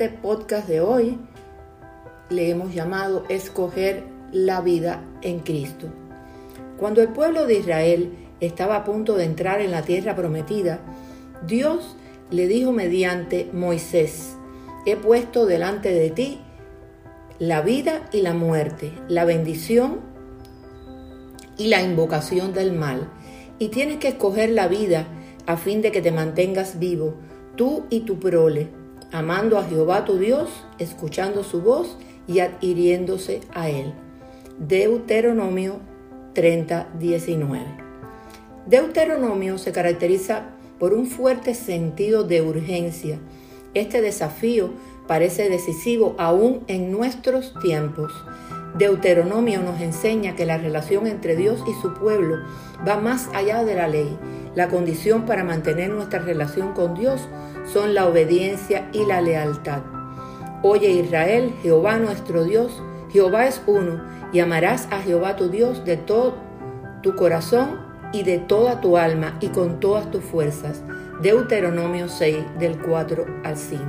este podcast de hoy le hemos llamado Escoger la vida en Cristo. Cuando el pueblo de Israel estaba a punto de entrar en la tierra prometida, Dios le dijo mediante Moisés, he puesto delante de ti la vida y la muerte, la bendición y la invocación del mal. Y tienes que escoger la vida a fin de que te mantengas vivo, tú y tu prole, amando a Jehová tu Dios, escuchando su voz y adhiriéndose a él. Deuteronomio 30, 19. Deuteronomio se caracteriza por un fuerte sentido de urgencia. Este desafío parece decisivo aún en nuestros tiempos. Deuteronomio nos enseña que la relación entre Dios y su pueblo va más allá de la ley. La condición para mantener nuestra relación con Dios son la obediencia y la lealtad. Oye Israel, Jehová nuestro Dios, Jehová es uno, y amarás a Jehová tu Dios de todo tu corazón y de toda tu alma y con todas tus fuerzas. Deuteronomio 6 del 4 al 5.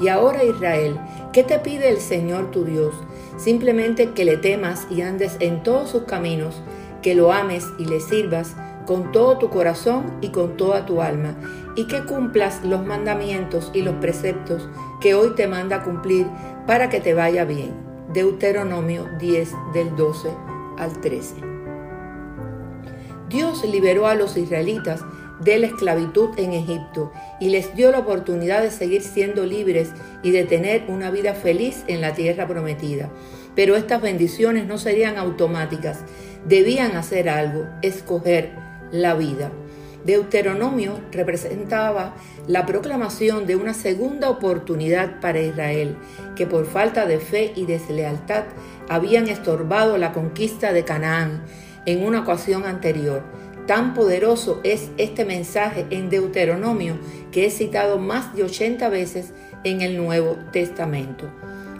Y ahora Israel, ¿qué te pide el Señor tu Dios? Simplemente que le temas y andes en todos sus caminos, que lo ames y le sirvas con todo tu corazón y con toda tu alma, y que cumplas los mandamientos y los preceptos que hoy te manda cumplir para que te vaya bien. Deuteronomio 10 del 12 al 13. Dios liberó a los israelitas de la esclavitud en Egipto y les dio la oportunidad de seguir siendo libres y de tener una vida feliz en la tierra prometida. Pero estas bendiciones no serían automáticas, debían hacer algo, escoger la vida. Deuteronomio representaba la proclamación de una segunda oportunidad para Israel, que por falta de fe y deslealtad habían estorbado la conquista de Canaán en una ocasión anterior. Tan poderoso es este mensaje en Deuteronomio que es citado más de 80 veces en el Nuevo Testamento.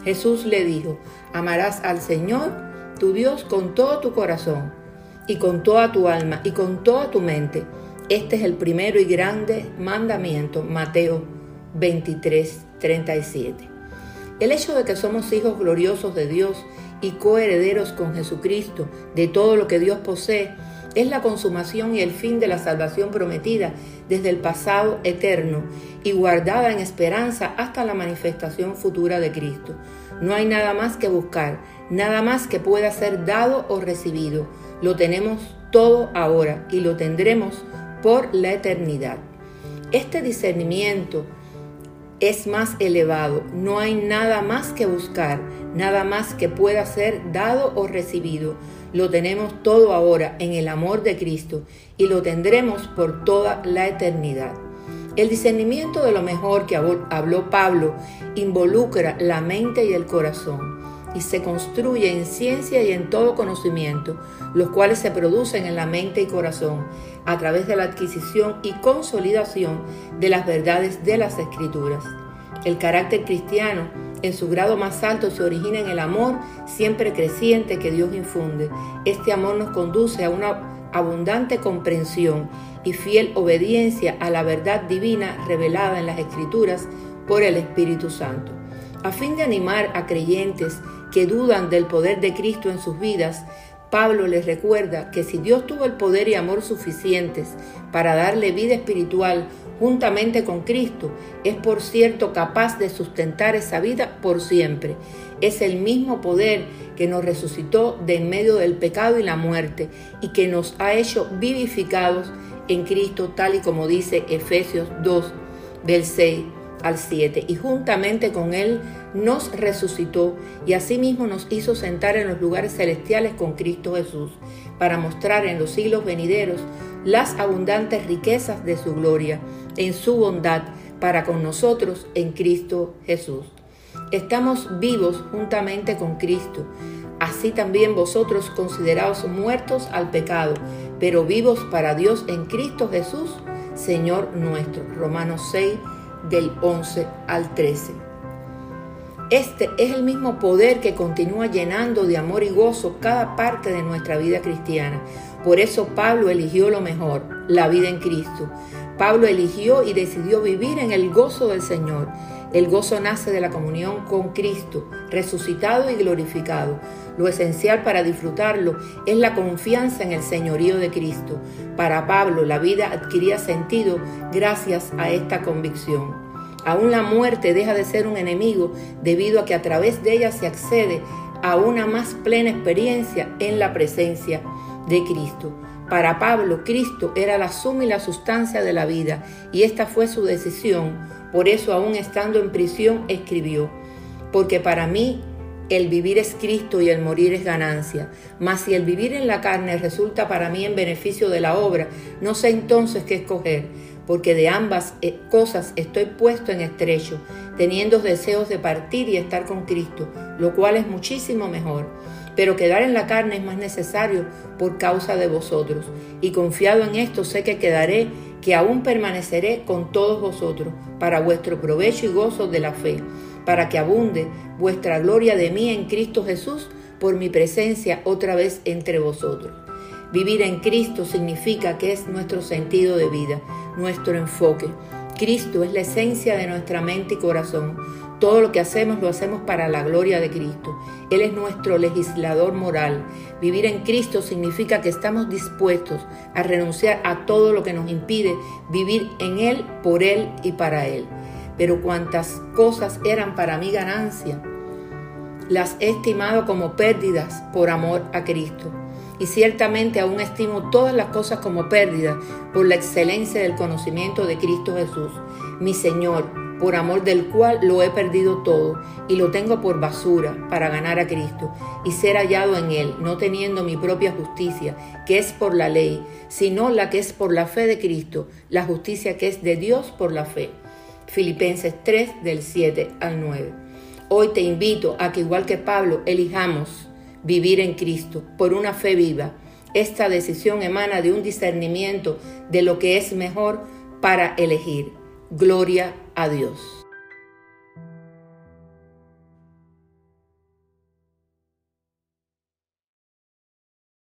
Jesús le dijo, amarás al Señor, tu Dios, con todo tu corazón y con toda tu alma y con toda tu mente. Este es el primero y grande mandamiento, Mateo 23, 37. El hecho de que somos hijos gloriosos de Dios y coherederos con Jesucristo de todo lo que Dios posee, es la consumación y el fin de la salvación prometida desde el pasado eterno y guardada en esperanza hasta la manifestación futura de Cristo. No hay nada más que buscar, nada más que pueda ser dado o recibido. Lo tenemos todo ahora y lo tendremos por la eternidad. Este discernimiento es más elevado. No hay nada más que buscar, nada más que pueda ser dado o recibido. Lo tenemos todo ahora en el amor de Cristo y lo tendremos por toda la eternidad. El discernimiento de lo mejor que habló Pablo involucra la mente y el corazón y se construye en ciencia y en todo conocimiento, los cuales se producen en la mente y corazón a través de la adquisición y consolidación de las verdades de las escrituras. El carácter cristiano en su grado más alto se origina en el amor siempre creciente que Dios infunde. Este amor nos conduce a una abundante comprensión y fiel obediencia a la verdad divina revelada en las Escrituras por el Espíritu Santo. A fin de animar a creyentes que dudan del poder de Cristo en sus vidas, Pablo les recuerda que si Dios tuvo el poder y amor suficientes para darle vida espiritual juntamente con Cristo, es por cierto capaz de sustentar esa vida por siempre. Es el mismo poder que nos resucitó de en medio del pecado y la muerte y que nos ha hecho vivificados en Cristo, tal y como dice Efesios 2, del 6 al 7, y juntamente con Él nos resucitó y asimismo nos hizo sentar en los lugares celestiales con Cristo Jesús, para mostrar en los siglos venideros las abundantes riquezas de su gloria, en su bondad para con nosotros en Cristo Jesús. Estamos vivos juntamente con Cristo, así también vosotros considerados muertos al pecado, pero vivos para Dios en Cristo Jesús, Señor nuestro. Romanos 6, del 11 al 13. Este es el mismo poder que continúa llenando de amor y gozo cada parte de nuestra vida cristiana. Por eso Pablo eligió lo mejor, la vida en Cristo. Pablo eligió y decidió vivir en el gozo del Señor. El gozo nace de la comunión con Cristo, resucitado y glorificado. Lo esencial para disfrutarlo es la confianza en el señorío de Cristo. Para Pablo la vida adquiría sentido gracias a esta convicción. Aún la muerte deja de ser un enemigo debido a que a través de ella se accede a una más plena experiencia en la presencia de Cristo. Para Pablo, Cristo era la suma y la sustancia de la vida, y esta fue su decisión por eso, aún estando en prisión, escribió, porque para mí el vivir es Cristo y el morir es ganancia. Mas si el vivir en la carne resulta para mí en beneficio de la obra, no sé entonces qué escoger, porque de ambas eh, cosas estoy puesto en estrecho, teniendo deseos de partir y estar con Cristo, lo cual es muchísimo mejor. Pero quedar en la carne es más necesario por causa de vosotros, y confiado en esto sé que quedaré que aún permaneceré con todos vosotros para vuestro provecho y gozo de la fe, para que abunde vuestra gloria de mí en Cristo Jesús por mi presencia otra vez entre vosotros. Vivir en Cristo significa que es nuestro sentido de vida, nuestro enfoque. Cristo es la esencia de nuestra mente y corazón. Todo lo que hacemos lo hacemos para la gloria de Cristo. Él es nuestro legislador moral. Vivir en Cristo significa que estamos dispuestos a renunciar a todo lo que nos impide vivir en Él, por Él y para Él. Pero cuantas cosas eran para mí ganancia, las he estimado como pérdidas por amor a Cristo. Y ciertamente aún estimo todas las cosas como pérdidas por la excelencia del conocimiento de Cristo Jesús, mi Señor por amor del cual lo he perdido todo y lo tengo por basura para ganar a Cristo y ser hallado en Él, no teniendo mi propia justicia, que es por la ley, sino la que es por la fe de Cristo, la justicia que es de Dios por la fe. Filipenses 3 del 7 al 9. Hoy te invito a que igual que Pablo elijamos vivir en Cristo por una fe viva. Esta decisión emana de un discernimiento de lo que es mejor para elegir. Gloria a Dios.